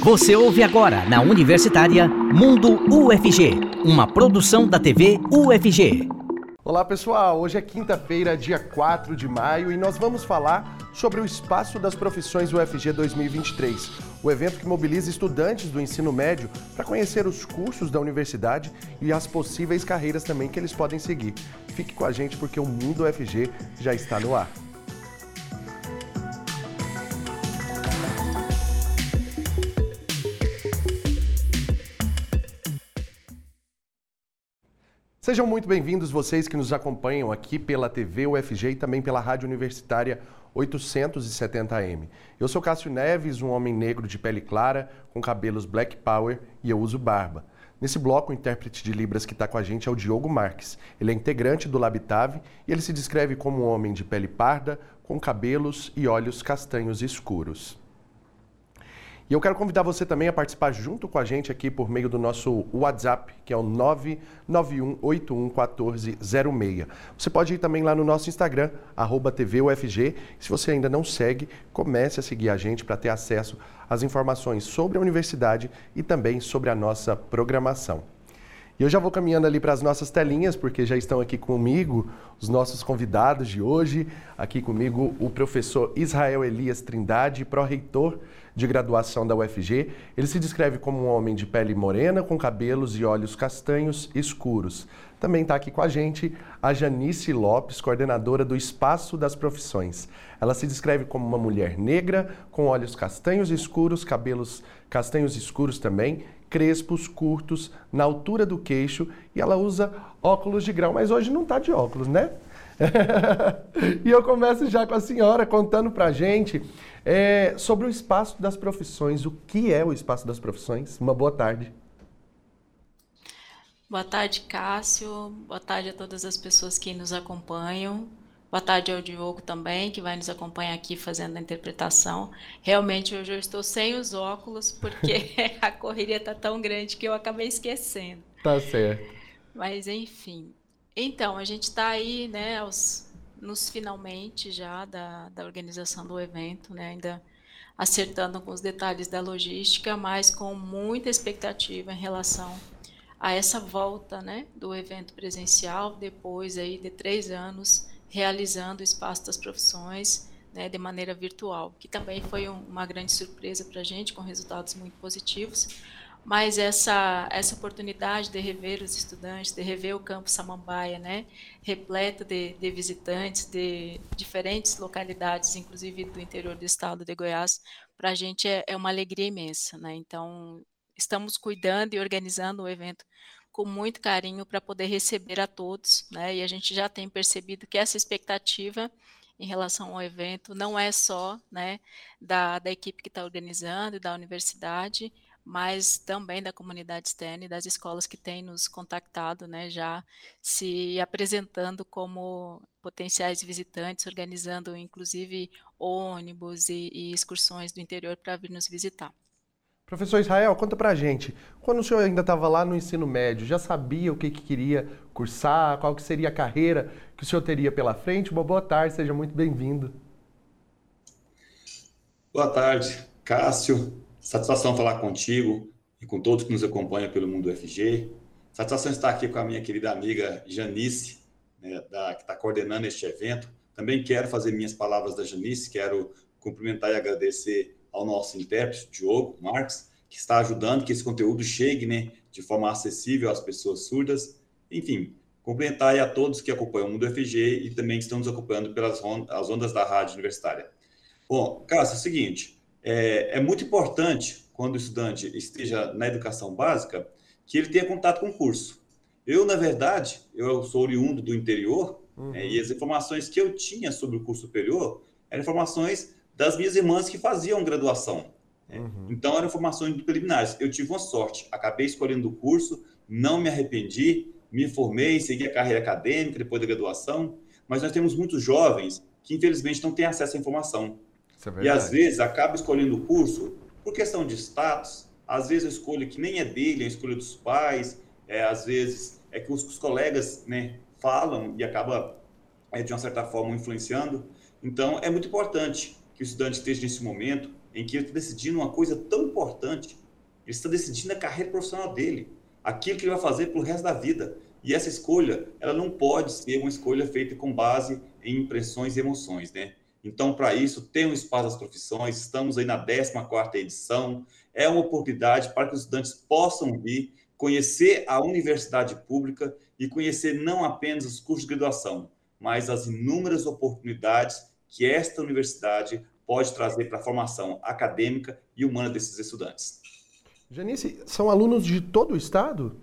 Você ouve agora na Universitária Mundo UFG, uma produção da TV UFG. Olá pessoal, hoje é quinta-feira, dia 4 de maio, e nós vamos falar sobre o Espaço das Profissões UFG 2023, o evento que mobiliza estudantes do ensino médio para conhecer os cursos da universidade e as possíveis carreiras também que eles podem seguir. Fique com a gente porque o Mundo UFG já está no ar. Sejam muito bem-vindos vocês que nos acompanham aqui pela TV UFG e também pela Rádio Universitária 870M. Eu sou Cássio Neves, um homem negro de pele clara, com cabelos black power e eu uso barba. Nesse bloco, o intérprete de Libras que está com a gente é o Diogo Marques. Ele é integrante do Labitave e ele se descreve como um homem de pele parda, com cabelos e olhos castanhos escuros. E eu quero convidar você também a participar junto com a gente aqui por meio do nosso WhatsApp, que é o 991811406. Você pode ir também lá no nosso Instagram, TVUFG. Se você ainda não segue, comece a seguir a gente para ter acesso às informações sobre a universidade e também sobre a nossa programação. E eu já vou caminhando ali para as nossas telinhas, porque já estão aqui comigo os nossos convidados de hoje. Aqui comigo o professor Israel Elias Trindade, pró-reitor de graduação da UFG. Ele se descreve como um homem de pele morena, com cabelos e olhos castanhos escuros. Também está aqui com a gente a Janice Lopes, coordenadora do Espaço das Profissões. Ela se descreve como uma mulher negra, com olhos castanhos escuros, cabelos castanhos escuros também, crespos, curtos, na altura do queixo, e ela usa óculos de grau, mas hoje não está de óculos, né? e eu começo já com a senhora contando para a gente é, sobre o espaço das profissões. O que é o espaço das profissões? Uma boa tarde. Boa tarde, Cássio. Boa tarde a todas as pessoas que nos acompanham. Boa tarde ao Diogo também, que vai nos acompanhar aqui fazendo a interpretação. Realmente hoje eu estou sem os óculos, porque a correria está tão grande que eu acabei esquecendo. Tá certo. Mas enfim. Então, a gente está aí, né, aos nos finalmente já da, da organização do evento, né? ainda acertando com os detalhes da logística, mas com muita expectativa em relação a essa volta né, do evento presencial, depois aí de três anos realizando o Espaço das Profissões né, de maneira virtual, que também foi um, uma grande surpresa para a gente, com resultados muito positivos mas essa essa oportunidade de rever os estudantes, de rever o campo Samambaia, né, repleto de, de visitantes de diferentes localidades, inclusive do interior do estado de Goiás, para a gente é, é uma alegria imensa, né? Então estamos cuidando e organizando o evento com muito carinho para poder receber a todos, né? E a gente já tem percebido que essa expectativa em relação ao evento não é só, né, da, da equipe que está organizando, da universidade, mas também da comunidade externa e das escolas que têm nos contactado, né, já se apresentando como potenciais visitantes, organizando inclusive ônibus e, e excursões do interior para vir nos visitar. Professor Israel, conta pra gente, quando o senhor ainda estava lá no ensino médio, já sabia o que, que queria cursar, qual que seria a carreira que o senhor teria pela frente? Uma boa tarde, seja muito bem-vindo. Boa tarde, Cássio, Satisfação falar contigo e com todos que nos acompanham pelo Mundo FG. Satisfação estar aqui com a minha querida amiga Janice, né, da, que está coordenando este evento. Também quero fazer minhas palavras da Janice, quero cumprimentar e agradecer ao nosso intérprete, Diogo Marques, que está ajudando que esse conteúdo chegue né, de forma acessível às pessoas surdas. Enfim, cumprimentar a todos que acompanham o Mundo FG e também que estão nos acompanhando pelas ondas da rádio universitária. Bom, Cássio, é o seguinte, é, é muito importante, quando o estudante esteja na educação básica, que ele tenha contato com o curso. Eu, na verdade, eu sou oriundo do interior, uhum. é, e as informações que eu tinha sobre o curso superior eram informações das minhas irmãs que faziam graduação. Né? Uhum. Então, eram informações preliminares. Eu tive uma sorte, acabei escolhendo o curso, não me arrependi, me formei, segui a carreira acadêmica depois da graduação, mas nós temos muitos jovens que, infelizmente, não têm acesso à informação. É e às vezes acaba escolhendo o curso por questão de status, às vezes a escolha que nem é dele, é a escolha dos pais, é, às vezes é que os, os colegas né, falam e acaba, é, de uma certa forma, influenciando. Então, é muito importante que o estudante esteja nesse momento em que ele está decidindo uma coisa tão importante. Ele está decidindo a carreira profissional dele, aquilo que ele vai fazer pelo resto da vida. E essa escolha, ela não pode ser uma escolha feita com base em impressões e emoções, né? Então, para isso, tem o Espaço das Profissões, estamos aí na 14ª edição, é uma oportunidade para que os estudantes possam vir conhecer a universidade pública e conhecer não apenas os cursos de graduação, mas as inúmeras oportunidades que esta universidade pode trazer para a formação acadêmica e humana desses estudantes. Janice, são alunos de todo o estado?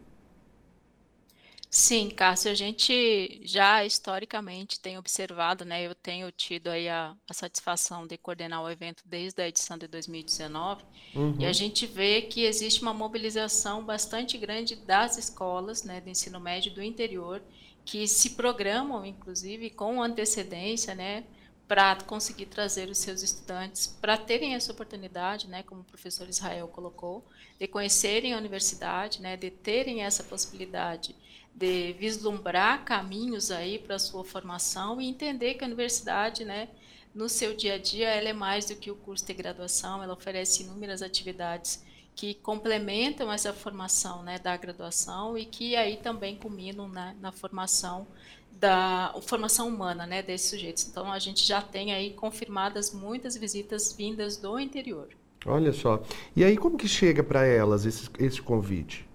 Sim, Cássio, a gente já historicamente tem observado, né? Eu tenho tido aí a, a satisfação de coordenar o evento desde a edição de 2019, uhum. e a gente vê que existe uma mobilização bastante grande das escolas, né, do ensino médio do interior, que se programam, inclusive, com antecedência, né, para conseguir trazer os seus estudantes para terem essa oportunidade, né, como o professor Israel colocou, de conhecerem a universidade, né, de terem essa possibilidade de vislumbrar caminhos aí para a sua formação e entender que a universidade, né, no seu dia a dia, ela é mais do que o curso de graduação, ela oferece inúmeras atividades que complementam essa formação né, da graduação e que aí também culminam na, na formação da formação humana né, desses sujeitos. Então a gente já tem aí confirmadas muitas visitas vindas do interior. Olha só. E aí como que chega para elas esse, esse convite?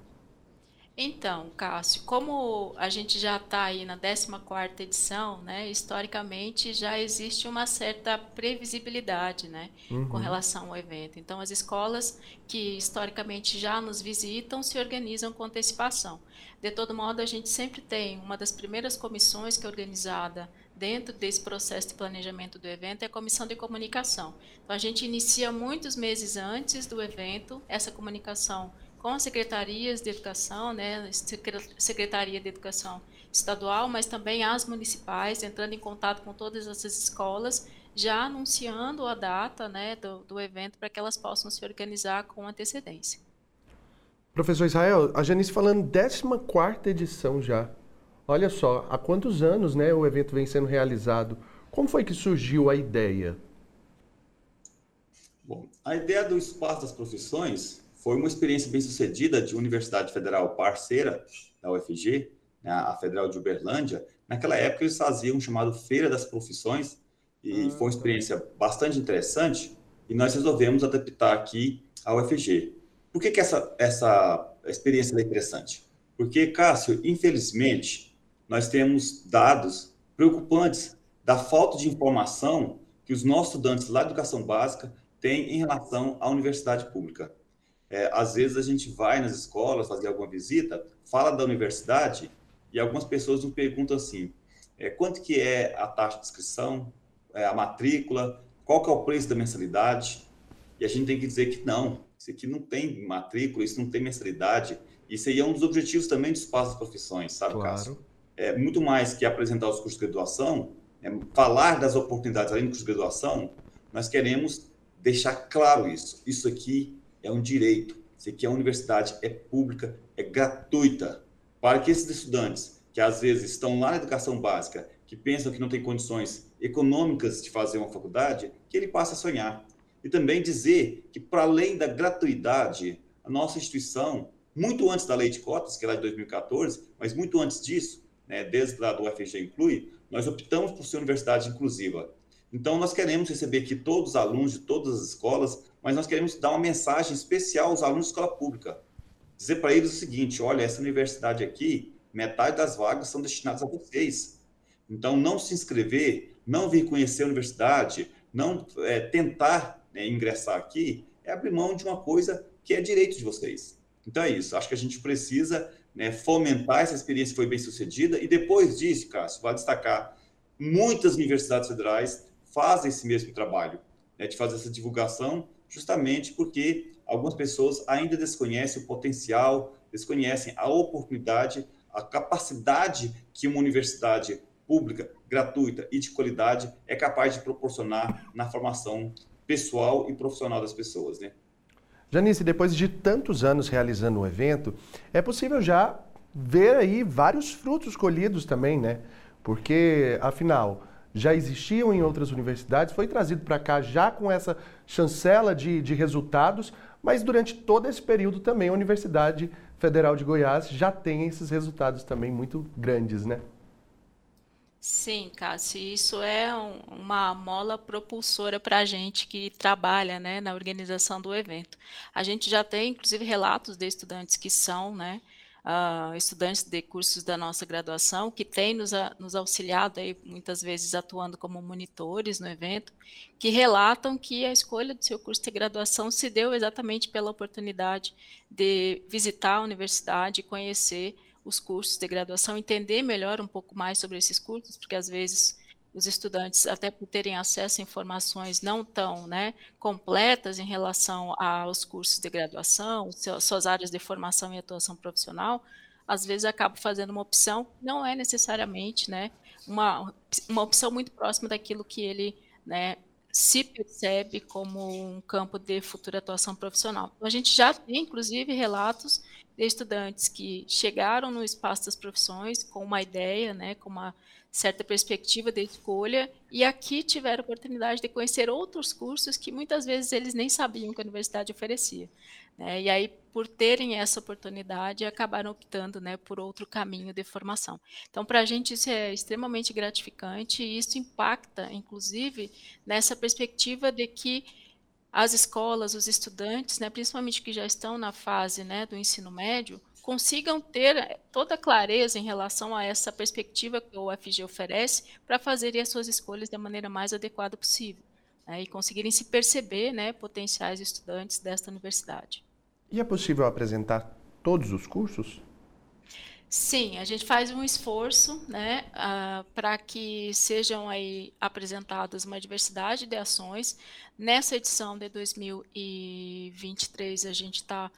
Então, Cássio, como a gente já está aí na 14ª edição, né, historicamente já existe uma certa previsibilidade né, uhum. com relação ao evento. Então, as escolas que historicamente já nos visitam se organizam com antecipação. De todo modo, a gente sempre tem uma das primeiras comissões que é organizada dentro desse processo de planejamento do evento é a comissão de comunicação. Então, a gente inicia muitos meses antes do evento essa comunicação com as secretarias de educação, né, Secretaria de Educação Estadual, mas também as municipais, entrando em contato com todas essas escolas, já anunciando a data né, do, do evento para que elas possam se organizar com antecedência. Professor Israel, a Janice falando 14 edição já. Olha só, há quantos anos né, o evento vem sendo realizado? Como foi que surgiu a ideia? Bom, a ideia do Espaço das Profissões foi uma experiência bem sucedida de Universidade Federal parceira da UFG, né, a Federal de Uberlândia. Naquela época eles faziam um chamado Feira das Profissões e ah, foi uma experiência bastante interessante e nós resolvemos adaptar aqui a UFG. Por que, que essa, essa experiência é interessante? Porque, Cássio, infelizmente, nós temos dados preocupantes da falta de informação que os nossos estudantes lá da educação básica têm em relação à universidade pública. É, às vezes a gente vai nas escolas fazer alguma visita, fala da universidade e algumas pessoas nos perguntam assim, é, quanto que é a taxa de inscrição, é, a matrícula, qual que é o preço da mensalidade? E a gente tem que dizer que não, isso aqui não tem matrícula, isso não tem mensalidade. Isso aí é um dos objetivos também do Espaço das Profissões, sabe, claro. Cássio? É, muito mais que apresentar os cursos de graduação, é, falar das oportunidades além do curso de graduação, nós queremos deixar claro isso. Isso aqui é um direito. Isso aqui, a universidade é pública, é gratuita. Para que esses estudantes, que às vezes estão lá na educação básica, que pensam que não tem condições econômicas de fazer uma faculdade, que ele passe a sonhar. E também dizer que, para além da gratuidade, a nossa instituição, muito antes da lei de cotas, que é lá de 2014, mas muito antes disso, né, desde lá do UFG Inclui, nós optamos por ser universidade inclusiva. Então, nós queremos receber aqui todos os alunos de todas as escolas, mas nós queremos dar uma mensagem especial aos alunos de escola pública. Dizer para eles o seguinte: olha, essa universidade aqui, metade das vagas são destinadas a vocês. Então, não se inscrever, não vir conhecer a universidade, não é, tentar né, ingressar aqui, é abrir mão de uma coisa que é direito de vocês. Então, é isso. Acho que a gente precisa né, fomentar essa experiência que foi bem sucedida. E depois disso, Cássio, vai destacar: muitas universidades federais fazem esse mesmo trabalho, né, de fazer essa divulgação, justamente porque algumas pessoas ainda desconhecem o potencial, desconhecem a oportunidade, a capacidade que uma universidade pública, gratuita e de qualidade é capaz de proporcionar na formação pessoal e profissional das pessoas, né? Janice, depois de tantos anos realizando o evento, é possível já ver aí vários frutos colhidos também, né? Porque, afinal, já existiam em outras universidades, foi trazido para cá já com essa chancela de, de resultados, mas durante todo esse período também a Universidade Federal de Goiás já tem esses resultados também muito grandes, né? Sim, Cássio, isso é um, uma mola propulsora para a gente que trabalha né, na organização do evento. A gente já tem, inclusive, relatos de estudantes que são né, uh, estudantes de cursos da nossa graduação, que têm nos, nos auxiliado, aí, muitas vezes atuando como monitores no evento, que relatam que a escolha do seu curso de graduação se deu exatamente pela oportunidade de visitar a universidade conhecer os cursos de graduação, entender melhor um pouco mais sobre esses cursos, porque às vezes os estudantes, até por terem acesso a informações não tão né, completas em relação aos cursos de graduação, suas áreas de formação e atuação profissional, às vezes acabam fazendo uma opção, não é necessariamente né, uma, uma opção muito próxima daquilo que ele né, se percebe como um campo de futura atuação profissional. Então, a gente já tem, inclusive, relatos de estudantes que chegaram no espaço das profissões com uma ideia, né, com uma certa perspectiva de escolha e aqui tiveram oportunidade de conhecer outros cursos que muitas vezes eles nem sabiam que a universidade oferecia. Né? E aí, por terem essa oportunidade, acabaram optando né, por outro caminho de formação. Então, para a gente isso é extremamente gratificante e isso impacta, inclusive, nessa perspectiva de que as escolas, os estudantes, né, principalmente que já estão na fase né, do ensino médio, consigam ter toda a clareza em relação a essa perspectiva que o UFG oferece para fazerem as suas escolhas da maneira mais adequada possível né, e conseguirem se perceber né, potenciais estudantes desta universidade. E é possível apresentar todos os cursos? Sim, a gente faz um esforço né, uh, para que sejam aí apresentadas uma diversidade de ações. Nessa edição de 2023, a gente está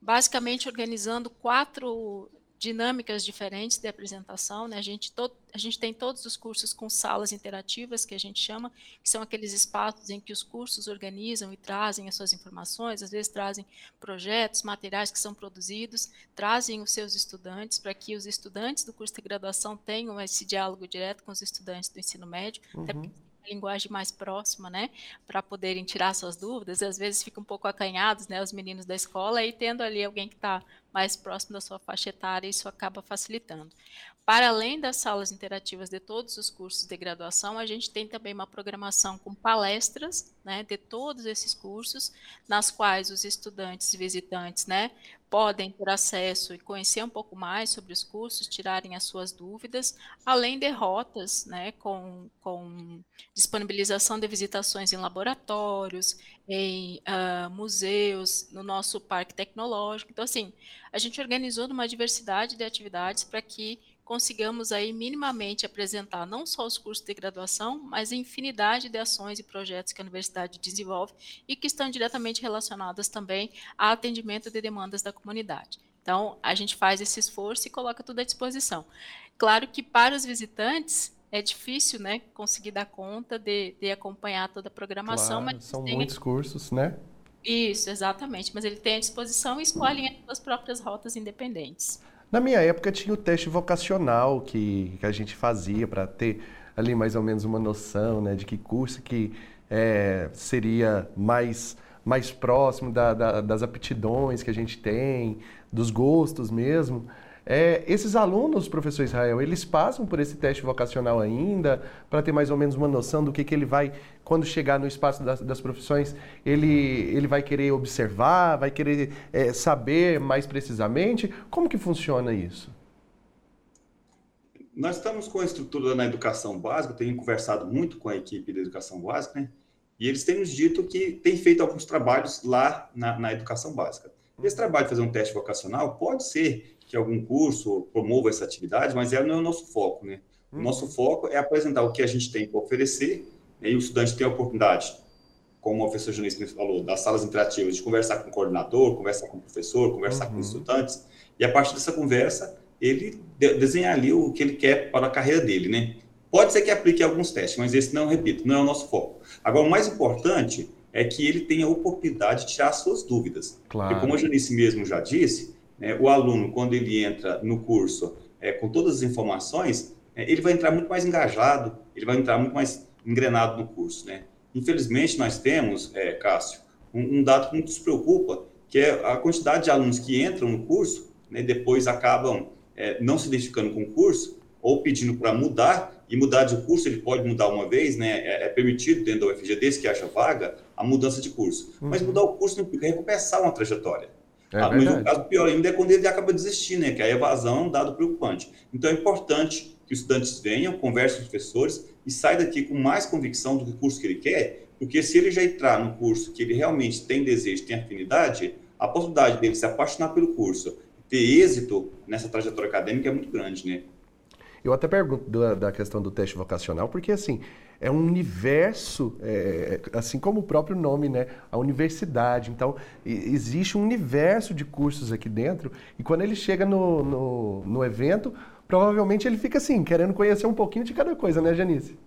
basicamente organizando quatro dinâmicas diferentes de apresentação, né? A gente, a gente tem todos os cursos com salas interativas, que a gente chama, que são aqueles espaços em que os cursos organizam e trazem as suas informações, às vezes trazem projetos, materiais que são produzidos, trazem os seus estudantes, para que os estudantes do curso de graduação tenham esse diálogo direto com os estudantes do ensino médio, uhum. até porque linguagem mais próxima, né, para poderem tirar suas dúvidas, e às vezes ficam um pouco acanhados, né, os meninos da escola, e tendo ali alguém que está mais próximo da sua faixa etária, isso acaba facilitando. Para além das salas interativas de todos os cursos de graduação, a gente tem também uma programação com palestras né, de todos esses cursos, nas quais os estudantes e visitantes né, podem ter acesso e conhecer um pouco mais sobre os cursos, tirarem as suas dúvidas, além de rotas né, com, com disponibilização de visitações em laboratórios, em uh, museus, no nosso parque tecnológico. Então, assim, a gente organizou uma diversidade de atividades para que consigamos aí minimamente apresentar não só os cursos de graduação, mas a infinidade de ações e projetos que a universidade desenvolve e que estão diretamente relacionadas também ao atendimento de demandas da comunidade. Então, a gente faz esse esforço e coloca tudo à disposição. Claro que para os visitantes é difícil, né, conseguir dar conta de, de acompanhar toda a programação. Claro, são muitos cursos, né? Isso, exatamente. Mas ele tem à disposição e escolhem as próprias rotas independentes. Na minha época tinha o teste vocacional que, que a gente fazia para ter ali mais ou menos uma noção né, de que curso que é, seria mais, mais próximo da, da, das aptidões que a gente tem, dos gostos mesmo. É, esses alunos, professor Israel, eles passam por esse teste vocacional ainda, para ter mais ou menos uma noção do que, que ele vai, quando chegar no espaço das, das profissões, ele, ele vai querer observar, vai querer é, saber mais precisamente? Como que funciona isso? Nós estamos com a estrutura na educação básica, tenho conversado muito com a equipe da educação básica, né? e eles têm nos dito que tem feito alguns trabalhos lá na, na educação básica. Esse trabalho de fazer um teste vocacional pode ser que algum curso promova essa atividade, mas ela não é o nosso foco, né? O uhum. nosso foco é apresentar o que a gente tem para oferecer, né? e o estudante tem a oportunidade, como o professor Janice falou, das salas interativas, de conversar com o coordenador, conversar com o professor, conversar uhum. com os uhum. estudantes, e a partir dessa conversa, ele de desenhar ali o que ele quer para a carreira dele, né? Pode ser que aplique alguns testes, mas esse não, repito, não é o nosso foco. Agora, o mais importante é que ele tenha a oportunidade de tirar suas dúvidas. Claro. Porque, como a Janice mesmo já disse, né, o aluno, quando ele entra no curso é, com todas as informações, é, ele vai entrar muito mais engajado, ele vai entrar muito mais engrenado no curso, né? Infelizmente, nós temos, é, Cássio, um, um, dado que nos preocupa, que é a quantidade de alunos que entram no curso, né, depois acabam é, não se identificando com o curso, ou pedindo para mudar, e mudar de curso ele pode mudar uma vez, né? É, é permitido dentro da UFG, desde que acha vaga, a mudança de curso. Uhum. Mas mudar o curso não implica recomeçar uma trajetória. É ah, mas o caso pior ainda é quando ele acaba desistindo, né? Que a evasão é um dado preocupante. Então é importante que os estudantes venham, conversem com os professores e saiam daqui com mais convicção do curso que ele quer, porque se ele já entrar no curso que ele realmente tem desejo, tem afinidade, a possibilidade dele se apaixonar pelo curso, ter êxito nessa trajetória acadêmica é muito grande, né? Eu até pergunto da, da questão do teste vocacional, porque assim, é um universo, é, assim como o próprio nome, né? A universidade. Então, existe um universo de cursos aqui dentro, e quando ele chega no, no, no evento, provavelmente ele fica assim, querendo conhecer um pouquinho de cada coisa, né, Janice?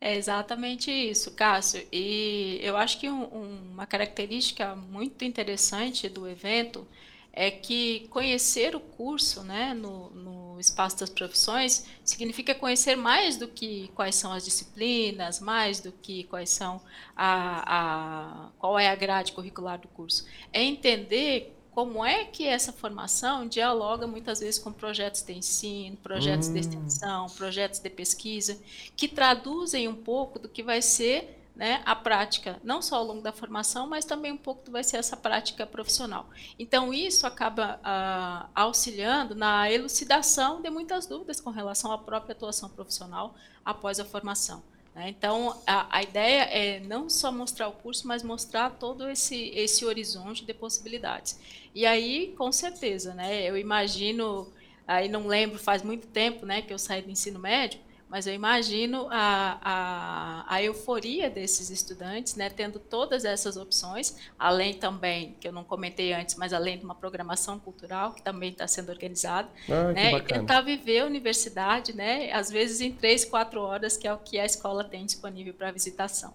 É exatamente isso, Cássio. E eu acho que um, uma característica muito interessante do evento é que conhecer o curso né, no, no, espaço das profissões significa conhecer mais do que quais são as disciplinas, mais do que quais são a, a qual é a grade curricular do curso. É entender como é que essa formação dialoga muitas vezes com projetos de ensino, projetos hum. de extensão, projetos de pesquisa, que traduzem um pouco do que vai ser né, a prática, não só ao longo da formação, mas também um pouco vai ser essa prática profissional. Então, isso acaba ah, auxiliando na elucidação de muitas dúvidas com relação à própria atuação profissional após a formação. Né? Então, a, a, ideia é não só mostrar o curso, mas mostrar todo esse, esse horizonte de possibilidades. E aí, com certeza, né, eu imagino, aí não lembro, faz muito tempo né, que eu saí do ensino médio, mas eu imagino a, a, a, euforia desses estudantes, né, tendo todas essas opções, além também, que eu não comentei antes, mas além de uma programação cultural que também está sendo organizada, ah, né, e tentar viver a universidade, né, às vezes em três, quatro horas, que é o que a escola tem disponível para visitação.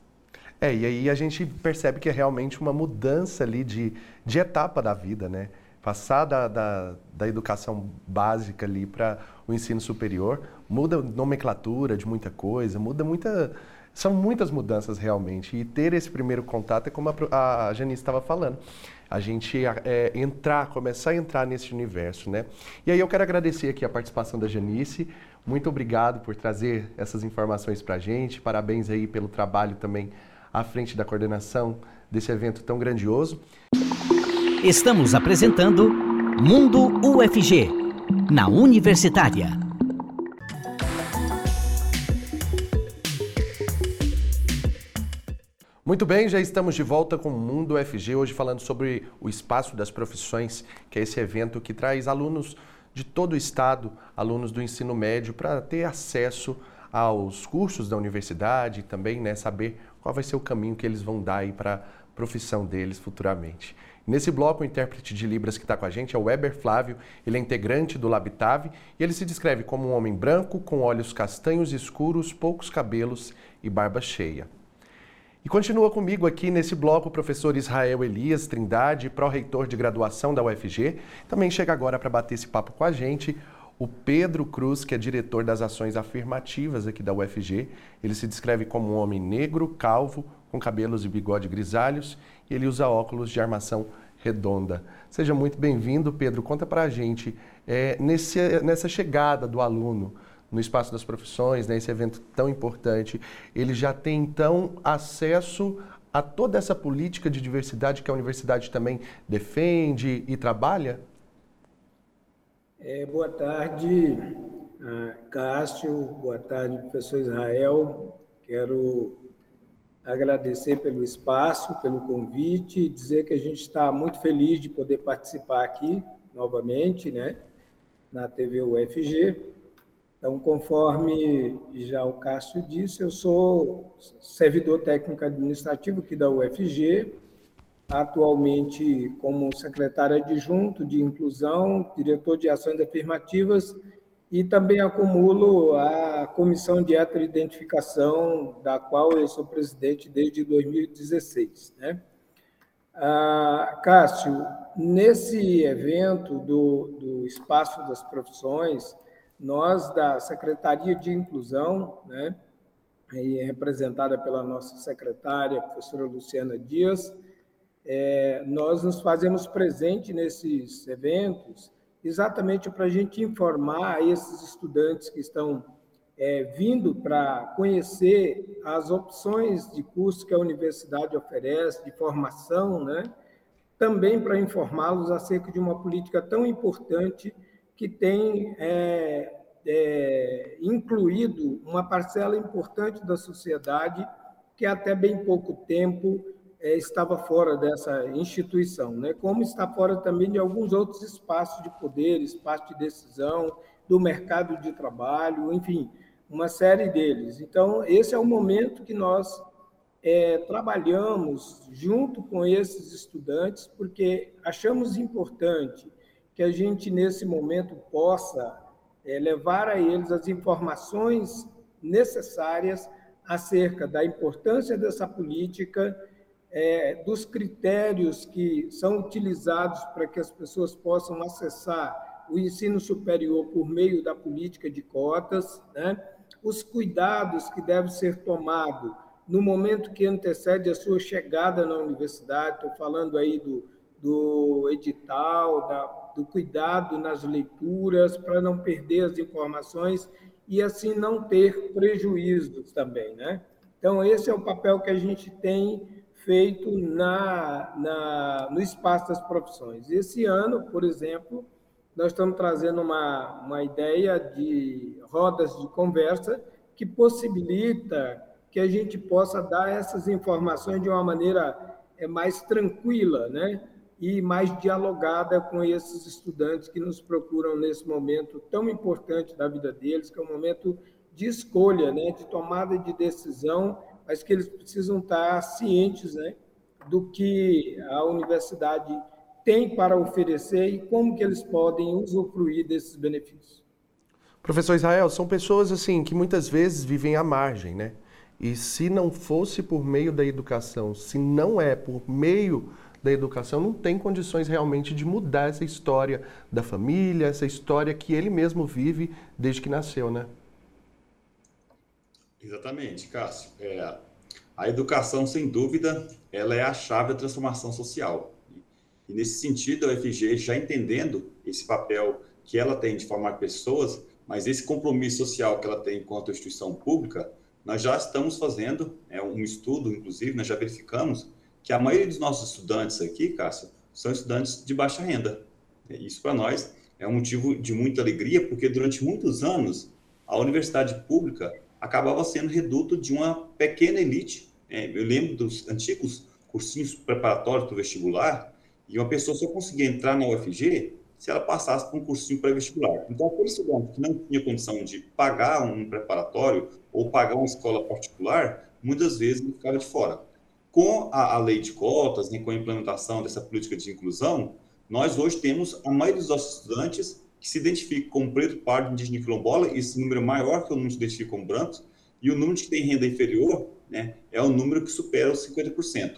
É, e aí a gente percebe que é realmente uma mudança ali de, de etapa da vida, né? Passar da, da, da educação básica ali para o ensino superior, muda nomenclatura de muita coisa, muda muita. São muitas mudanças realmente. E ter esse primeiro contato é como a, a Janice estava falando. A gente é, entrar, começar a entrar nesse universo, né? E aí eu quero agradecer aqui a participação da Janice. Muito obrigado por trazer essas informações para a gente. Parabéns aí pelo trabalho também à frente da coordenação desse evento tão grandioso. Estamos apresentando Mundo UFG, na Universitária. Muito bem, já estamos de volta com o Mundo UFG, hoje falando sobre o Espaço das Profissões, que é esse evento que traz alunos de todo o estado, alunos do ensino médio, para ter acesso aos cursos da universidade e também né, saber qual vai ser o caminho que eles vão dar para a profissão deles futuramente. Nesse bloco, o intérprete de Libras que está com a gente é o Weber Flávio, ele é integrante do Labitave e ele se descreve como um homem branco, com olhos castanhos escuros, poucos cabelos e barba cheia. E continua comigo aqui nesse bloco o professor Israel Elias Trindade, pró-reitor de graduação da UFG. Também chega agora para bater esse papo com a gente o Pedro Cruz, que é diretor das ações afirmativas aqui da UFG. Ele se descreve como um homem negro, calvo, com cabelos e bigode grisalhos e ele usa óculos de armação redonda. Seja muito bem-vindo, Pedro. Conta para a gente, é, nesse, nessa chegada do aluno no Espaço das Profissões, nesse né, evento tão importante, ele já tem então acesso a toda essa política de diversidade que a universidade também defende e trabalha? É, boa tarde, Cássio, boa tarde, professor Israel. Quero agradecer pelo espaço, pelo convite, dizer que a gente está muito feliz de poder participar aqui novamente, né, na TV UFG. Então, conforme já o Cássio disse, eu sou servidor técnico administrativo aqui da UFG, atualmente como secretário adjunto de inclusão, diretor de ações afirmativas e também acumulo a comissão de heteroidentificação, da qual eu sou presidente desde 2016. Né? Ah, Cássio, nesse evento do, do Espaço das Profissões, nós da Secretaria de Inclusão, né, aí representada pela nossa secretária, a professora Luciana Dias, é, nós nos fazemos presente nesses eventos exatamente para a gente informar esses estudantes que estão é, vindo para conhecer as opções de curso que a universidade oferece, de formação, né? também para informá-los acerca de uma política tão importante que tem é, é, incluído uma parcela importante da sociedade que até bem pouco tempo é, estava fora dessa instituição, né? como está fora também de alguns outros espaços de poder, espaço de decisão, do mercado de trabalho, enfim, uma série deles. Então, esse é o momento que nós é, trabalhamos junto com esses estudantes, porque achamos importante que a gente, nesse momento, possa é, levar a eles as informações necessárias acerca da importância dessa política é, dos critérios que são utilizados para que as pessoas possam acessar o ensino superior por meio da política de cotas, né? os cuidados que devem ser tomados no momento que antecede a sua chegada na universidade, estou falando aí do, do edital, da, do cuidado nas leituras, para não perder as informações e assim não ter prejuízos também, né? Então, esse é o papel que a gente tem feito na, na, no espaço das profissões. Esse ano, por exemplo, nós estamos trazendo uma, uma ideia de rodas de conversa que possibilita que a gente possa dar essas informações de uma maneira é, mais tranquila, né? E mais dialogada com esses estudantes que nos procuram nesse momento tão importante da vida deles, que é um momento de escolha, né? De tomada de decisão mas que eles precisam estar cientes né, do que a universidade tem para oferecer e como que eles podem usufruir desses benefícios. Professor Israel, são pessoas assim que muitas vezes vivem à margem, né? E se não fosse por meio da educação, se não é por meio da educação, não tem condições realmente de mudar essa história da família, essa história que ele mesmo vive desde que nasceu, né? Exatamente, Cássio. É, a educação, sem dúvida, ela é a chave da transformação social. E nesse sentido, a UFG, já entendendo esse papel que ela tem de formar pessoas, mas esse compromisso social que ela tem enquanto instituição pública, nós já estamos fazendo é, um estudo, inclusive, nós já verificamos que a maioria dos nossos estudantes aqui, Cássio, são estudantes de baixa renda. Isso para nós é um motivo de muita alegria, porque durante muitos anos a universidade pública acabava sendo reduto de uma pequena elite. É, eu lembro dos antigos cursinhos preparatórios para o vestibular, e uma pessoa só conseguia entrar na UFG se ela passasse por um cursinho pré-vestibular. Então, aquele estudante que não tinha condição de pagar um preparatório ou pagar uma escola particular, muitas vezes ele ficava de fora. Com a, a lei de cotas, né, com a implementação dessa política de inclusão, nós hoje temos a maioria dos nossos estudantes que se identifica como preto, pardo, indígena e quilombola, esse número é maior que o número que se identifica como brancos, e o número que tem renda inferior né, é o número que supera os 50%.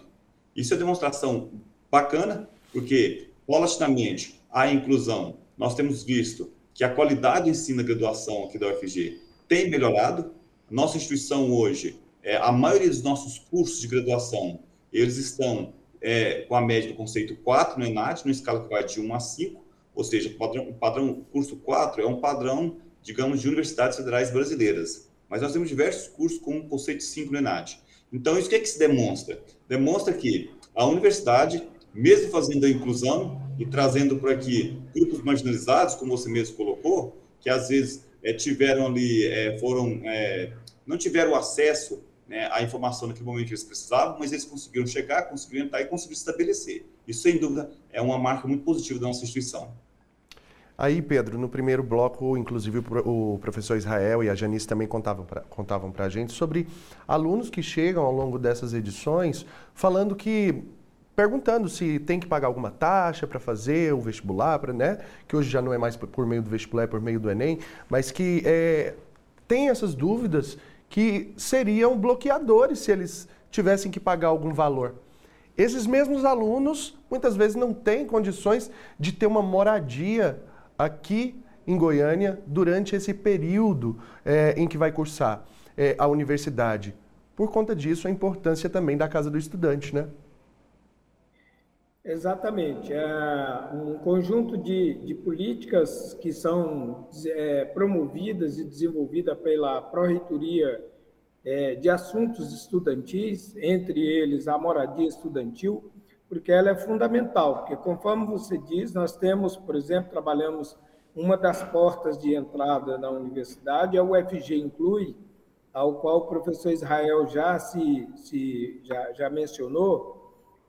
Isso é demonstração bacana, porque, paulatinamente, a inclusão, nós temos visto que a qualidade de ensino da graduação aqui da UFG tem melhorado. Nossa instituição hoje, é, a maioria dos nossos cursos de graduação, eles estão é, com a média do conceito 4 no ENAD, numa escala que vai de 1 a 5, ou seja, o padrão, padrão curso 4 é um padrão, digamos, de universidades federais brasileiras. Mas nós temos diversos cursos com o conceito 5 no ENAD. Então, isso que, é que se demonstra? Demonstra que a universidade, mesmo fazendo a inclusão e trazendo por aqui grupos marginalizados, como você mesmo colocou, que às vezes é, tiveram ali, é, foram, é, não tiveram acesso né, à informação naquele momento que eles precisavam, mas eles conseguiram chegar, conseguiram entrar e conseguiram se estabelecer. Isso, sem dúvida, é uma marca muito positiva da nossa instituição. Aí, Pedro, no primeiro bloco, inclusive o professor Israel e a Janice também contavam para contavam a gente sobre alunos que chegam ao longo dessas edições falando que perguntando se tem que pagar alguma taxa para fazer o vestibular, pra, né? que hoje já não é mais por meio do vestibular, é por meio do Enem, mas que é, tem essas dúvidas que seriam bloqueadores se eles tivessem que pagar algum valor. Esses mesmos alunos muitas vezes não têm condições de ter uma moradia aqui em Goiânia durante esse período é, em que vai cursar é, a universidade. Por conta disso, a importância também da Casa do Estudante, né? Exatamente. É um conjunto de, de políticas que são é, promovidas e desenvolvidas pela Pró-Reitoria é, de Assuntos Estudantis, entre eles a moradia estudantil, porque ela é fundamental, porque conforme você diz, nós temos, por exemplo, trabalhamos uma das portas de entrada na universidade, é o UFG Inclui, ao qual o professor Israel já se, se já, já mencionou,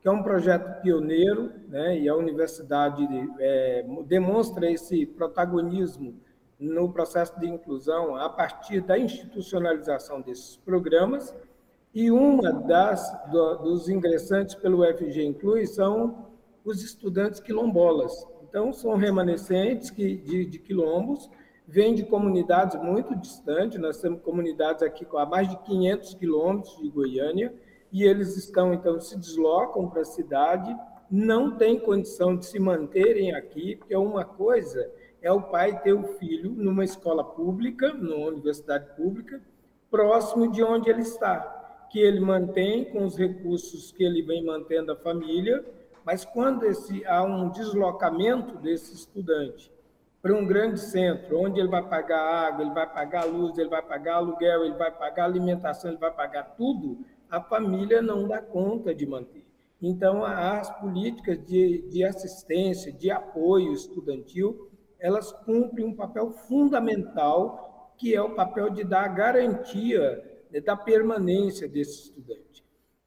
que é um projeto pioneiro, né, e a universidade é, demonstra esse protagonismo no processo de inclusão a partir da institucionalização desses programas, e uma das do, dos ingressantes pelo FG Inclui são os estudantes quilombolas. Então, são remanescentes que, de, de quilombos, vêm de comunidades muito distantes, nós temos comunidades aqui a mais de 500 quilômetros de Goiânia, e eles estão, então, se deslocam para a cidade, não têm condição de se manterem aqui, porque uma coisa é o pai ter o filho numa escola pública, numa universidade pública, próximo de onde ele está, que ele mantém com os recursos que ele vem mantendo a família, mas quando esse, há um deslocamento desse estudante para um grande centro, onde ele vai pagar água, ele vai pagar luz, ele vai pagar aluguel, ele vai pagar alimentação, ele vai pagar tudo, a família não dá conta de manter. Então, as políticas de, de assistência, de apoio estudantil, elas cumprem um papel fundamental, que é o papel de dar garantia né, da permanência desse estudante.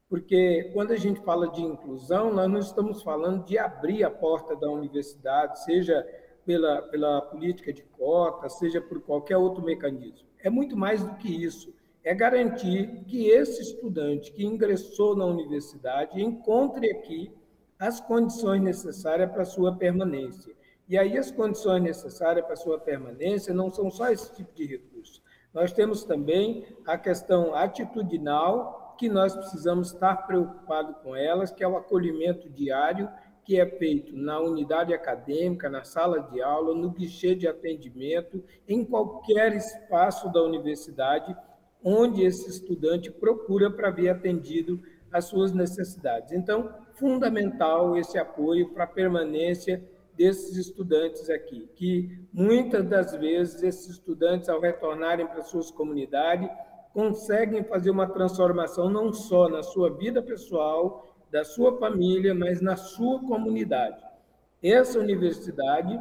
Porque quando a gente fala de inclusão, nós não estamos falando de abrir a porta da universidade, seja pela, pela política de cota, seja por qualquer outro mecanismo. É muito mais do que isso é garantir que esse estudante que ingressou na universidade encontre aqui as condições necessárias para sua permanência. E aí as condições necessárias para sua permanência não são só esse tipo de recurso. Nós temos também a questão atitudinal, que nós precisamos estar preocupados com elas, que é o acolhimento diário, que é feito na unidade acadêmica, na sala de aula, no guichê de atendimento, em qualquer espaço da universidade, onde esse estudante procura para ver atendido as suas necessidades. Então, fundamental esse apoio para a permanência desses estudantes aqui, que muitas das vezes esses estudantes, ao retornarem para suas comunidades, conseguem fazer uma transformação não só na sua vida pessoal, da sua família, mas na sua comunidade. Essa universidade,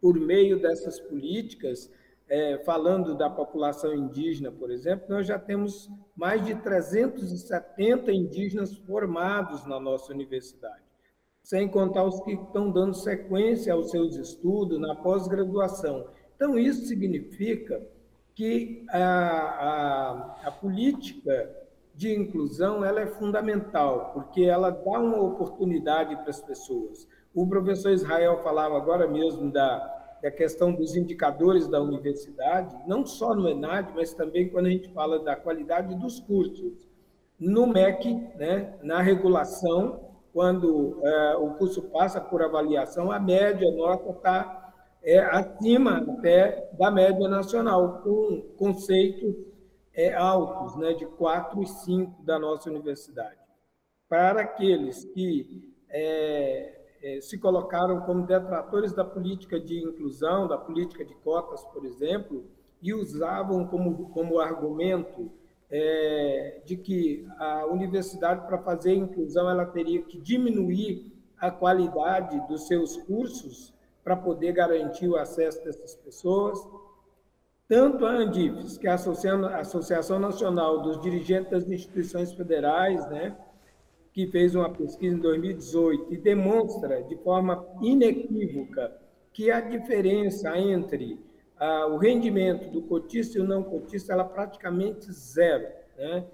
por meio dessas políticas, é, falando da população indígena, por exemplo, nós já temos mais de 370 indígenas formados na nossa universidade, sem contar os que estão dando sequência aos seus estudos na pós-graduação. Então, isso significa que a, a, a política de inclusão ela é fundamental, porque ela dá uma oportunidade para as pessoas. O professor Israel falava agora mesmo da da questão dos indicadores da universidade, não só no ENAD, mas também quando a gente fala da qualidade dos cursos. No MEC, né, na regulação, quando é, o curso passa por avaliação, a média nota está é, acima até da média nacional, com conceitos é, altos, né, de 4 e 5 da nossa universidade. Para aqueles que é, eh, se colocaram como detratores da política de inclusão, da política de cotas, por exemplo, e usavam como, como argumento é, de que a universidade, para fazer inclusão, ela teria que diminuir a qualidade dos seus cursos para poder garantir o acesso dessas pessoas. Tanto a Andifes, que é a Associação Nacional dos Dirigentes das Instituições Federais, né, que fez uma pesquisa em 2018 e demonstra de forma inequívoca que a diferença entre ah, o rendimento do cotista e o não cotista ela é praticamente zero. Né?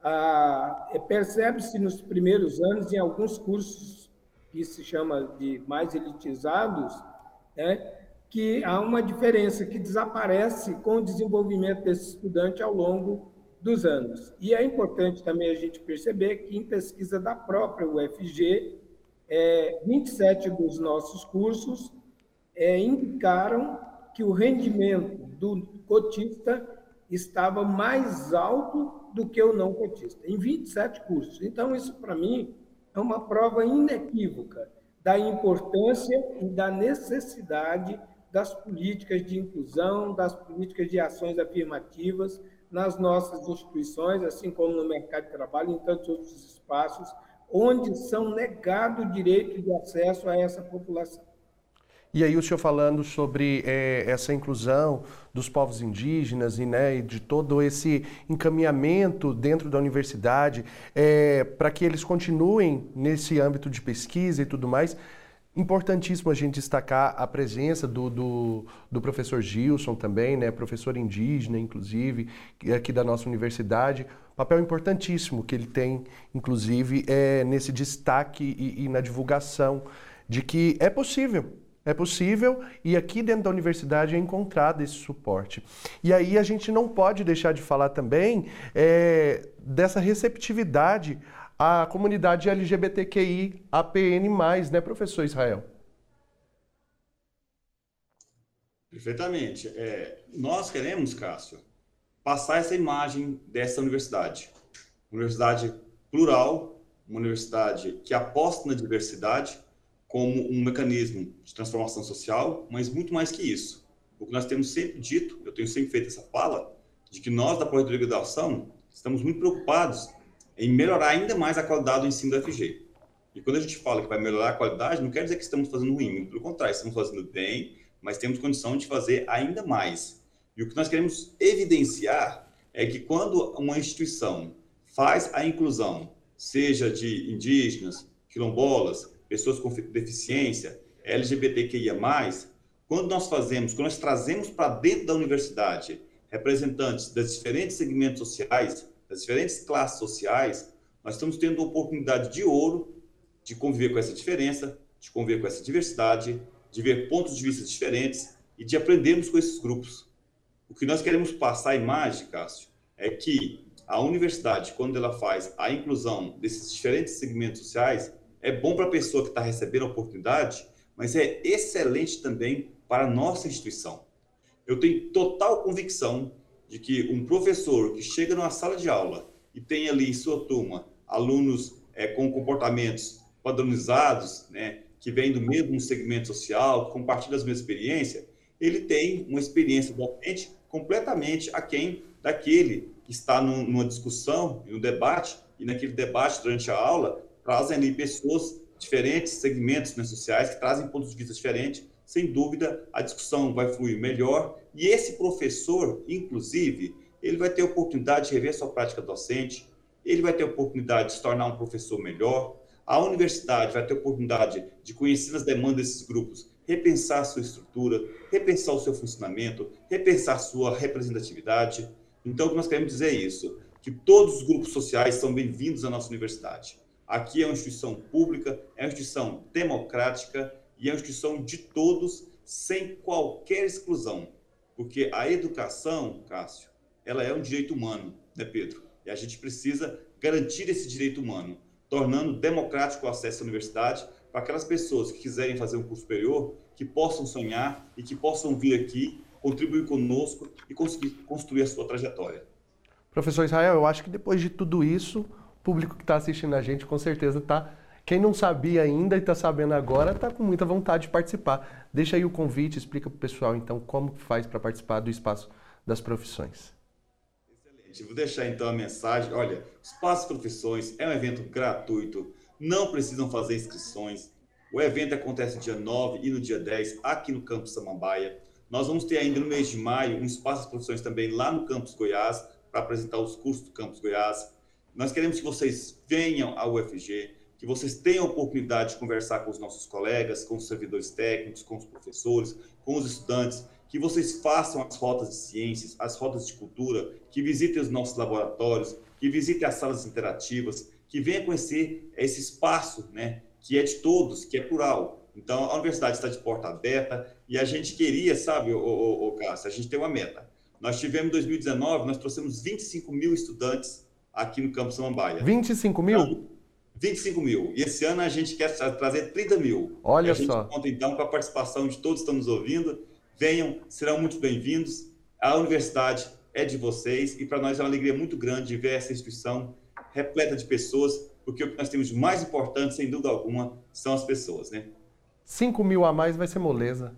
Ah, é, Percebe-se nos primeiros anos, em alguns cursos que se chama de mais elitizados, né, que há uma diferença que desaparece com o desenvolvimento desse estudante ao longo dos anos. E é importante também a gente perceber que, em pesquisa da própria UFG, é, 27 dos nossos cursos é, indicaram que o rendimento do cotista estava mais alto do que o não cotista, em 27 cursos. Então, isso, para mim, é uma prova inequívoca da importância e da necessidade das políticas de inclusão, das políticas de ações afirmativas nas nossas instituições, assim como no mercado de trabalho e em tantos outros espaços, onde são negado o direito de acesso a essa população. E aí o senhor falando sobre é, essa inclusão dos povos indígenas e né, de todo esse encaminhamento dentro da universidade é, para que eles continuem nesse âmbito de pesquisa e tudo mais. Importantíssimo a gente destacar a presença do, do, do, professor Gilson também, né, professor indígena, inclusive, aqui da nossa universidade. Papel importantíssimo que ele tem, inclusive, é, nesse destaque e, e na divulgação de que é possível é possível e aqui dentro da universidade é encontrado esse suporte. E aí a gente não pode deixar de falar também é, dessa receptividade à comunidade LGBTQI, APN+, né, professor Israel? Perfeitamente. É, nós queremos, Cássio, passar essa imagem dessa universidade. Universidade plural, uma universidade que aposta na diversidade, como um mecanismo de transformação social, mas muito mais que isso. O que nós temos sempre dito, eu tenho sempre feito essa fala, de que nós da Corredoria de Graduação estamos muito preocupados em melhorar ainda mais a qualidade do ensino do FG. E quando a gente fala que vai melhorar a qualidade, não quer dizer que estamos fazendo ruim, pelo contrário, estamos fazendo bem, mas temos condição de fazer ainda mais. E o que nós queremos evidenciar é que quando uma instituição faz a inclusão, seja de indígenas, quilombolas, pessoas com deficiência, LGBTQIA+, quando nós fazemos, quando nós trazemos para dentro da universidade representantes dos diferentes segmentos sociais, das diferentes classes sociais, nós estamos tendo a oportunidade de ouro de conviver com essa diferença, de conviver com essa diversidade, de ver pontos de vista diferentes e de aprendermos com esses grupos. O que nós queremos passar a imagem, Cássio, é que a universidade, quando ela faz a inclusão desses diferentes segmentos sociais, é bom para a pessoa que está recebendo a oportunidade, mas é excelente também para a nossa instituição. Eu tenho total convicção de que um professor que chega numa sala de aula e tem ali em sua turma alunos é, com comportamentos padronizados, né, que vêm do mesmo segmento social, que compartilham as mesmas experiências, ele tem uma experiência docente completamente aquém daquele que está numa discussão, no debate, e naquele debate durante a aula trazem ali pessoas diferentes, segmentos né, sociais, que trazem pontos de vista diferentes. Sem dúvida, a discussão vai fluir melhor. E esse professor, inclusive, ele vai ter oportunidade de rever sua prática docente, ele vai ter oportunidade de se tornar um professor melhor. A universidade vai ter oportunidade de conhecer as demandas desses grupos, repensar sua estrutura, repensar o seu funcionamento, repensar sua representatividade. Então, o que nós queremos dizer é isso, que todos os grupos sociais são bem-vindos à nossa universidade. Aqui é uma instituição pública, é uma instituição democrática e uma instituição de todos, sem qualquer exclusão. Porque a educação, Cássio, ela é um direito humano, né, Pedro? E a gente precisa garantir esse direito humano, tornando democrático o acesso à universidade para aquelas pessoas que quiserem fazer um curso superior, que possam sonhar e que possam vir aqui, contribuir conosco e conseguir construir a sua trajetória. Professor Israel, eu acho que depois de tudo isso, público que está assistindo a gente com certeza está. Quem não sabia ainda e está sabendo agora está com muita vontade de participar. Deixa aí o convite, explica para o pessoal então como faz para participar do Espaço das Profissões. Excelente. Vou deixar então a mensagem. Olha, Espaço Profissões é um evento gratuito, não precisam fazer inscrições. O evento acontece dia 9 e no dia 10 aqui no campus Samambaia. Nós vamos ter ainda no mês de maio um Espaço das Profissões também lá no campus Goiás para apresentar os cursos do campus Goiás. Nós queremos que vocês venham à UFG, que vocês tenham a oportunidade de conversar com os nossos colegas, com os servidores técnicos, com os professores, com os estudantes, que vocês façam as rotas de ciências, as rotas de cultura, que visitem os nossos laboratórios, que visitem as salas interativas, que venham conhecer esse espaço, né, que é de todos, que é plural. Então, a universidade está de porta aberta e a gente queria, sabe, o, o, o Cássio, a gente tem uma meta. Nós tivemos em 2019, nós trouxemos 25 mil estudantes aqui no Campo Samambaia. 25 mil? Então, 25 mil. E esse ano a gente quer trazer 30 mil. Olha a gente só. conta então com a participação de todos que estão nos ouvindo. venham, serão muito bem-vindos. A universidade é de vocês e para nós é uma alegria muito grande ver essa instituição repleta de pessoas, porque o que nós temos de mais importante, sem dúvida alguma, são as pessoas, né? 5 mil a mais vai ser moleza.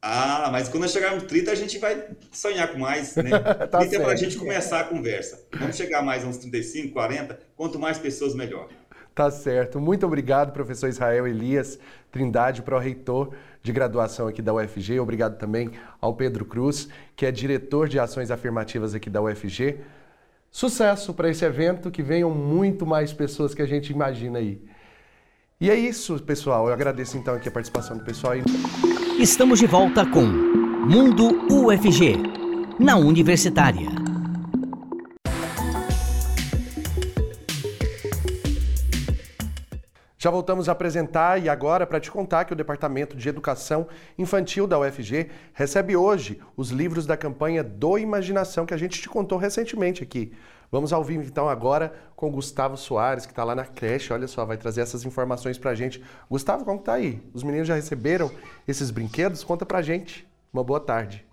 Ah, mas quando chegar no 30, a gente vai sonhar com mais, né? tá 30 é para a gente começar a conversa. Vamos chegar mais a uns 35, 40, quanto mais pessoas, melhor. Tá certo. Muito obrigado, professor Israel Elias Trindade, pró-reitor de graduação aqui da UFG. Obrigado também ao Pedro Cruz, que é diretor de ações afirmativas aqui da UFG. Sucesso para esse evento, que venham muito mais pessoas que a gente imagina aí. E é isso, pessoal. Eu agradeço então aqui a participação do pessoal. Estamos de volta com Mundo UFG, na Universitária. Já voltamos a apresentar e agora para te contar que o Departamento de Educação Infantil da UFG recebe hoje os livros da campanha Do Imaginação que a gente te contou recentemente aqui. Vamos ao vivo então agora com o Gustavo Soares, que está lá na creche. Olha só, vai trazer essas informações para a gente. Gustavo, como está aí? Os meninos já receberam esses brinquedos? Conta para a gente. Uma boa tarde.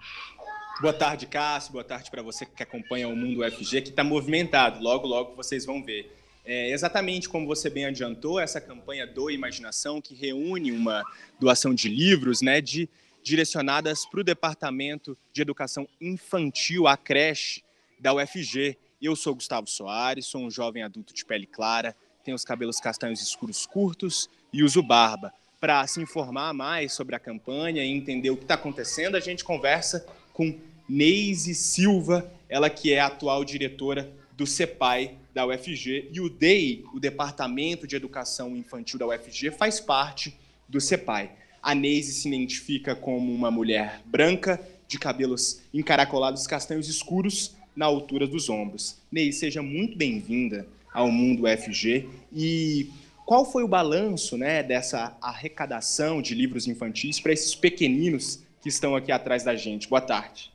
Boa tarde, Cássio. Boa tarde para você que acompanha o Mundo UFG, que está movimentado. Logo, logo vocês vão ver. É exatamente como você bem adiantou, essa campanha do Imaginação, que reúne uma doação de livros, né, de, direcionadas para o Departamento de Educação Infantil, a creche da UFG. Eu sou Gustavo Soares, sou um jovem adulto de pele clara, tenho os cabelos castanhos escuros curtos e uso barba. Para se informar mais sobre a campanha e entender o que está acontecendo, a gente conversa com Neise Silva, ela que é a atual diretora do CEPAI da UFG, e o DEI, o Departamento de Educação Infantil da UFG, faz parte do CEPAI. A Neise se identifica como uma mulher branca, de cabelos encaracolados castanhos escuros, na altura dos ombros. Ney, seja muito bem-vinda ao Mundo FG e qual foi o balanço né, dessa arrecadação de livros infantis para esses pequeninos que estão aqui atrás da gente? Boa tarde.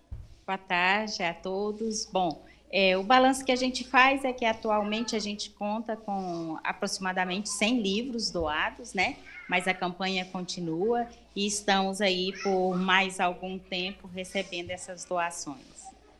Boa tarde a todos. Bom, é, o balanço que a gente faz é que atualmente a gente conta com aproximadamente 100 livros doados, né? Mas a campanha continua e estamos aí por mais algum tempo recebendo essas doações.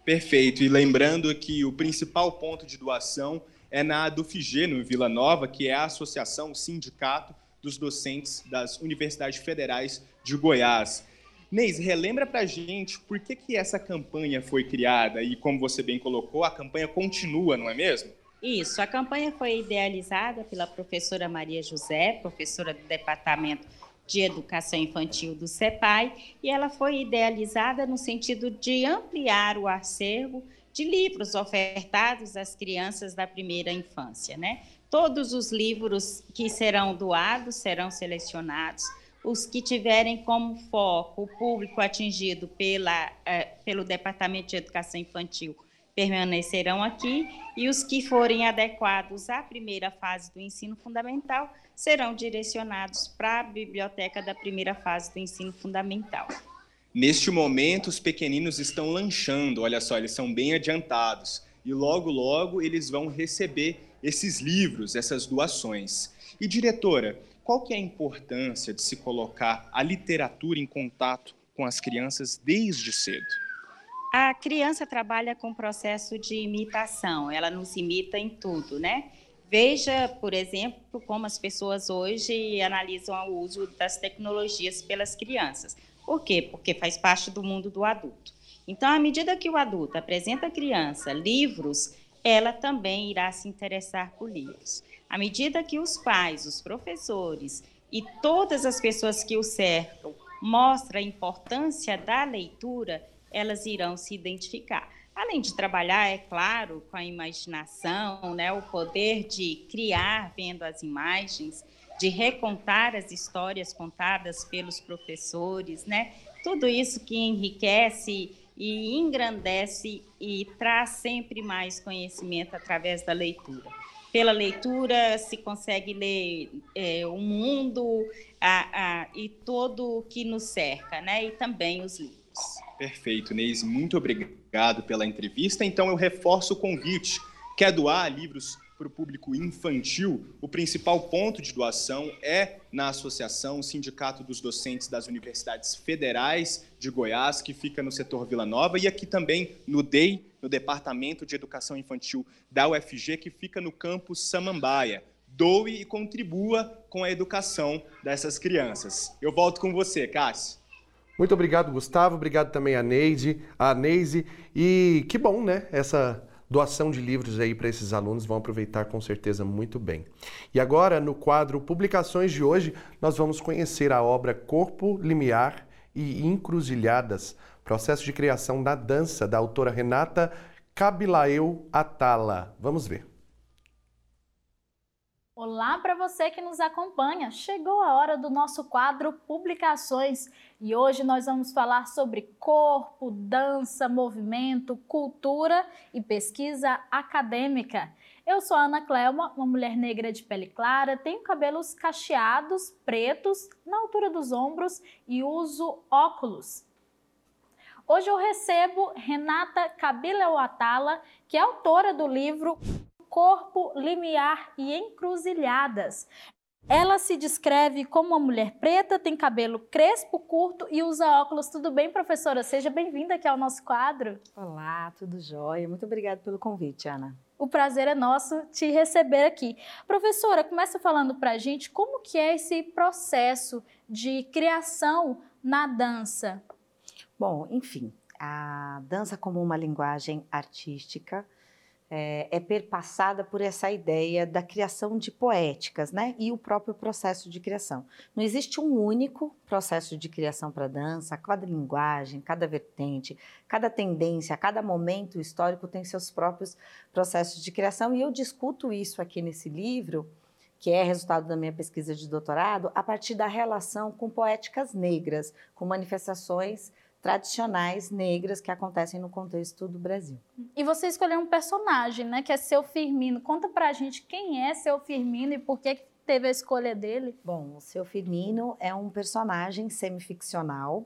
Perfeito. E lembrando que o principal ponto de doação é na Dufig, no Vila Nova, que é a associação, o sindicato dos docentes das universidades federais de Goiás. Neis, relembra para a gente por que, que essa campanha foi criada e, como você bem colocou, a campanha continua, não é mesmo? Isso, a campanha foi idealizada pela professora Maria José, professora do Departamento de Educação Infantil do CEPAI, e ela foi idealizada no sentido de ampliar o acervo de livros ofertados às crianças da primeira infância, né? Todos os livros que serão doados serão selecionados, os que tiverem como foco o público atingido pela, eh, pelo Departamento de Educação Infantil permanecerão aqui e os que forem adequados à primeira fase do ensino fundamental serão direcionados para a biblioteca da primeira fase do ensino fundamental. Neste momento, os pequeninos estão lanchando, olha só, eles são bem adiantados. E logo, logo, eles vão receber esses livros, essas doações. E, diretora, qual que é a importância de se colocar a literatura em contato com as crianças desde cedo? A criança trabalha com processo de imitação, ela nos imita em tudo, né? Veja, por exemplo, como as pessoas hoje analisam o uso das tecnologias pelas crianças. Por quê? Porque faz parte do mundo do adulto. Então, à medida que o adulto apresenta à criança livros, ela também irá se interessar por livros. À medida que os pais, os professores e todas as pessoas que o cercam mostram a importância da leitura, elas irão se identificar. Além de trabalhar, é claro, com a imaginação, né, o poder de criar vendo as imagens, de recontar as histórias contadas pelos professores, né? Tudo isso que enriquece e engrandece e traz sempre mais conhecimento através da leitura. Pela leitura se consegue ler é, o mundo a, a, e todo o que nos cerca, né? E também os livros. Perfeito, Neise. Muito obrigado pela entrevista. Então, eu reforço o convite. Quer doar livros para o público infantil, o principal ponto de doação é na associação Sindicato dos Docentes das Universidades Federais de Goiás, que fica no setor Vila Nova, e aqui também no DEI, no Departamento de Educação Infantil da UFG, que fica no campus Samambaia. Doe e contribua com a educação dessas crianças. Eu volto com você, Cássio. Muito obrigado, Gustavo. Obrigado também a Neide, a Neise. E que bom, né? Essa doação de livros aí para esses alunos vão aproveitar com certeza muito bem. E agora, no quadro Publicações de hoje, nós vamos conhecer a obra Corpo, Limiar e Encruzilhadas, processo de criação da dança da autora Renata Cabilaeu Atala. Vamos ver. Olá para você que nos acompanha. Chegou a hora do nosso quadro Publicações e hoje nós vamos falar sobre corpo, dança, movimento, cultura e pesquisa acadêmica. Eu sou a Ana Clelma, uma mulher negra de pele clara, tenho cabelos cacheados, pretos, na altura dos ombros e uso óculos. Hoje eu recebo Renata Cabileuatala, que é autora do livro corpo, limiar e encruzilhadas. Ela se descreve como uma mulher preta, tem cabelo crespo, curto e usa óculos. Tudo bem, professora? Seja bem-vinda aqui ao nosso quadro. Olá, tudo jóia. Muito obrigada pelo convite, Ana. O prazer é nosso te receber aqui. Professora, começa falando para a gente como que é esse processo de criação na dança. Bom, enfim, a dança como uma linguagem artística, é, é, perpassada por essa ideia da criação de poéticas, né? E o próprio processo de criação. Não existe um único processo de criação para dança, cada linguagem, cada vertente, cada tendência, cada momento histórico tem seus próprios processos de criação, e eu discuto isso aqui nesse livro, que é resultado da minha pesquisa de doutorado, a partir da relação com poéticas negras, com manifestações tradicionais negras que acontecem no contexto do Brasil. E você escolheu um personagem, né, que é Seu Firmino. Conta pra gente quem é Seu Firmino e por que teve a escolha dele. Bom, o Seu Firmino é um personagem semificcional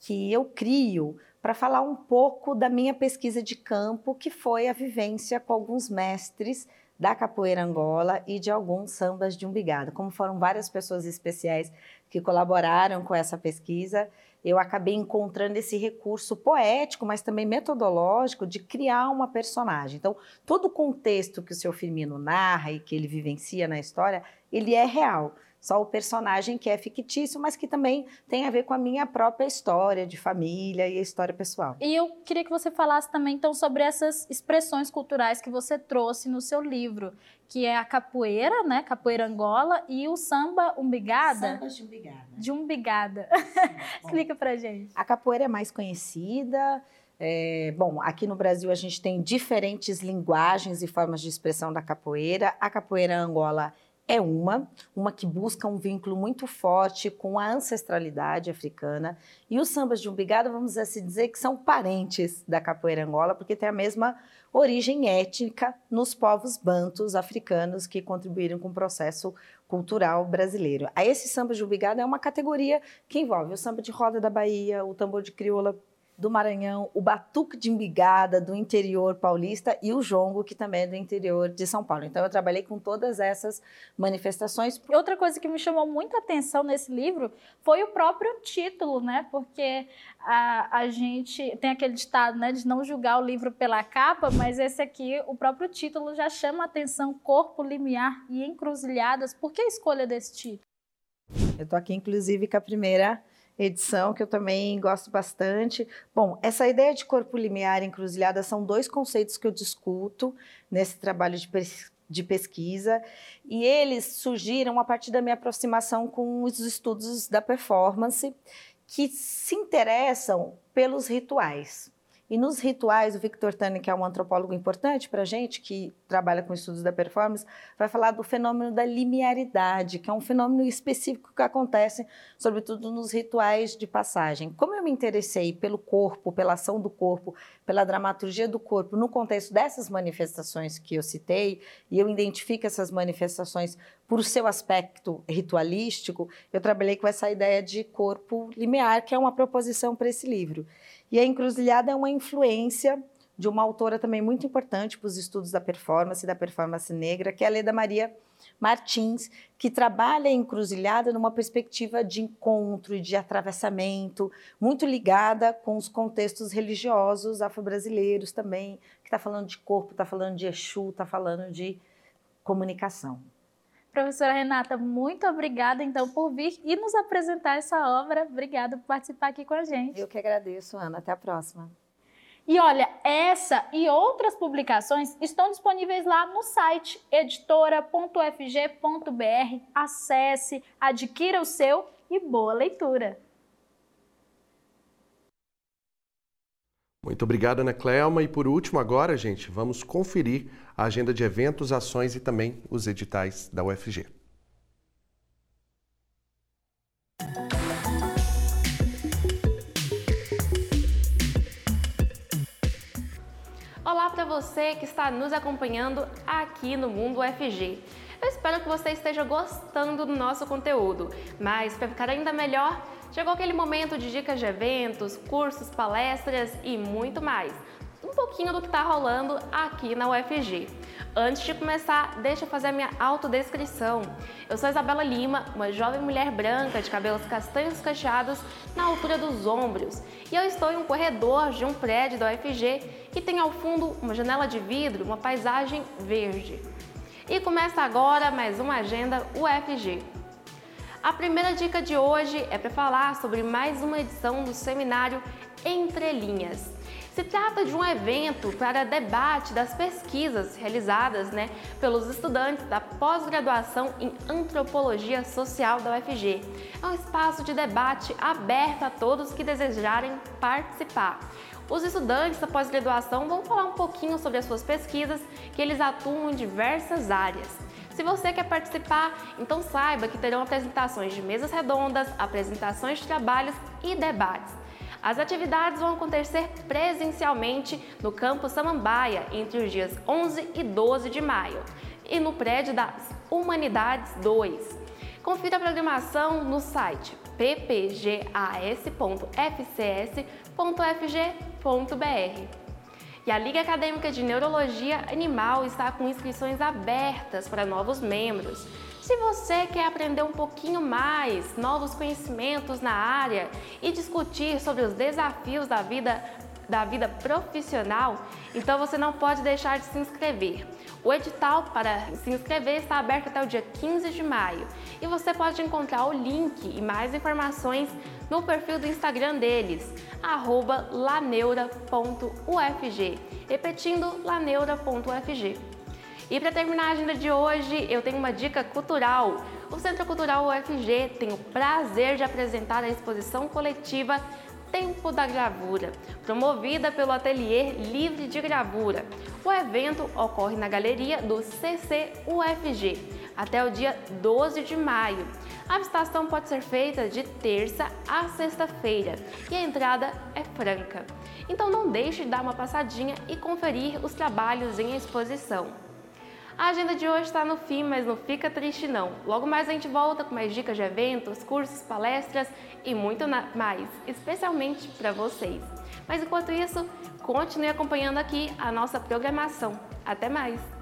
que eu crio para falar um pouco da minha pesquisa de campo, que foi a vivência com alguns mestres da capoeira Angola e de alguns sambas de umbigada. Como foram várias pessoas especiais que colaboraram com essa pesquisa, eu acabei encontrando esse recurso poético, mas também metodológico de criar uma personagem. Então, todo o contexto que o seu Firmino narra e que ele vivencia na história, ele é real. Só o personagem que é fictício, mas que também tem a ver com a minha própria história de família e a história pessoal. E eu queria que você falasse também então sobre essas expressões culturais que você trouxe no seu livro, que é a capoeira, né, capoeira Angola e o samba umbigada. Sambas de umbigada. De umbigada. Explica pra gente. A capoeira é mais conhecida, é, bom, aqui no Brasil a gente tem diferentes linguagens e formas de expressão da capoeira. A capoeira Angola é uma, uma que busca um vínculo muito forte com a ancestralidade africana. E os sambas de umbigada, vamos assim dizer, que são parentes da capoeira angola, porque tem a mesma origem étnica nos povos bantos africanos que contribuíram com o processo cultural brasileiro. A esse samba de umbigada é uma categoria que envolve o samba de roda da Bahia, o tambor de crioula do Maranhão, o batuque de embigada do interior paulista e o jongo, que também é do interior de São Paulo. Então, eu trabalhei com todas essas manifestações. Outra coisa que me chamou muita atenção nesse livro foi o próprio título, né? Porque a, a gente tem aquele ditado, né, de não julgar o livro pela capa, mas esse aqui, o próprio título já chama a atenção: Corpo, Limiar e Encruzilhadas. Por que a escolha desse título? Eu estou aqui, inclusive, com a primeira edição, que eu também gosto bastante. Bom, essa ideia de corpo limiar e encruzilhada são dois conceitos que eu discuto nesse trabalho de, pes de pesquisa, e eles surgiram a partir da minha aproximação com os estudos da performance, que se interessam pelos rituais. E nos rituais, o Victor Tani, que é um antropólogo importante para a gente, que trabalha com estudos da performance, vai falar do fenômeno da linearidade, que é um fenômeno específico que acontece, sobretudo nos rituais de passagem. Como eu me interessei pelo corpo, pela ação do corpo, pela dramaturgia do corpo, no contexto dessas manifestações que eu citei, e eu identifico essas manifestações por seu aspecto ritualístico, eu trabalhei com essa ideia de corpo linear, que é uma proposição para esse livro. E a encruzilhada é uma influência de uma autora também muito importante para os estudos da performance da performance negra, que é a Leda Maria Martins, que trabalha encruzilhada numa perspectiva de encontro e de atravessamento, muito ligada com os contextos religiosos afro-brasileiros também, que está falando de corpo, está falando de Exu, está falando de comunicação. Professora Renata, muito obrigada então por vir e nos apresentar essa obra. Obrigada por participar aqui com a gente. Eu que agradeço, Ana. Até a próxima. E olha, essa e outras publicações estão disponíveis lá no site editora.fg.br. Acesse, adquira o seu e boa leitura. Muito obrigado, Ana Clelma. E por último, agora, gente, vamos conferir a agenda de eventos, ações e também os editais da UFG. Olá para você que está nos acompanhando aqui no Mundo UFG. Eu espero que você esteja gostando do nosso conteúdo, mas para ficar ainda melhor, chegou aquele momento de dicas de eventos, cursos, palestras e muito mais. Um pouquinho do que está rolando aqui na UFG. Antes de começar, deixa eu fazer a minha autodescrição. Eu sou Isabela Lima, uma jovem mulher branca de cabelos castanhos cacheados na altura dos ombros, e eu estou em um corredor de um prédio da UFG que tem ao fundo uma janela de vidro, uma paisagem verde. E começa agora mais uma agenda UFG. A primeira dica de hoje é para falar sobre mais uma edição do seminário Entre Linhas. Se trata de um evento para debate das pesquisas realizadas né, pelos estudantes da pós-graduação em Antropologia Social da UFG. É um espaço de debate aberto a todos que desejarem participar. Os estudantes da pós-graduação vão falar um pouquinho sobre as suas pesquisas, que eles atuam em diversas áreas. Se você quer participar, então saiba que terão apresentações de mesas redondas, apresentações de trabalhos e debates. As atividades vão acontecer presencialmente no campus Samambaia entre os dias 11 e 12 de maio e no prédio das Humanidades 2. Confira a programação no site ppgas.fcs.fg.br. E a Liga Acadêmica de Neurologia Animal está com inscrições abertas para novos membros. Se você quer aprender um pouquinho mais, novos conhecimentos na área e discutir sobre os desafios da vida da vida profissional, então você não pode deixar de se inscrever. O edital para se inscrever está aberto até o dia 15 de maio e você pode encontrar o link e mais informações no perfil do Instagram deles, laneura.ufg. Repetindo, laneura.ufg. E para terminar a agenda de hoje, eu tenho uma dica cultural. O Centro Cultural UFG tem o prazer de apresentar a exposição coletiva Tempo da Gravura, promovida pelo Ateliê Livre de Gravura. O evento ocorre na galeria do CCUFG até o dia 12 de maio. A visitação pode ser feita de terça a sexta-feira e a entrada é franca. Então não deixe de dar uma passadinha e conferir os trabalhos em exposição. A agenda de hoje está no fim, mas não fica triste não. Logo mais a gente volta com mais dicas de eventos, cursos, palestras e muito mais, especialmente para vocês. Mas enquanto isso, continue acompanhando aqui a nossa programação. Até mais!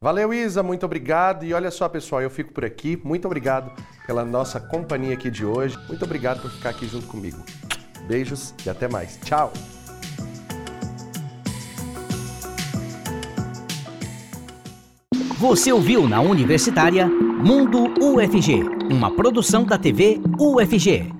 Valeu, Isa, muito obrigado. E olha só, pessoal, eu fico por aqui. Muito obrigado pela nossa companhia aqui de hoje. Muito obrigado por ficar aqui junto comigo. Beijos e até mais. Tchau! Você ouviu na Universitária Mundo UFG, uma produção da TV UFG.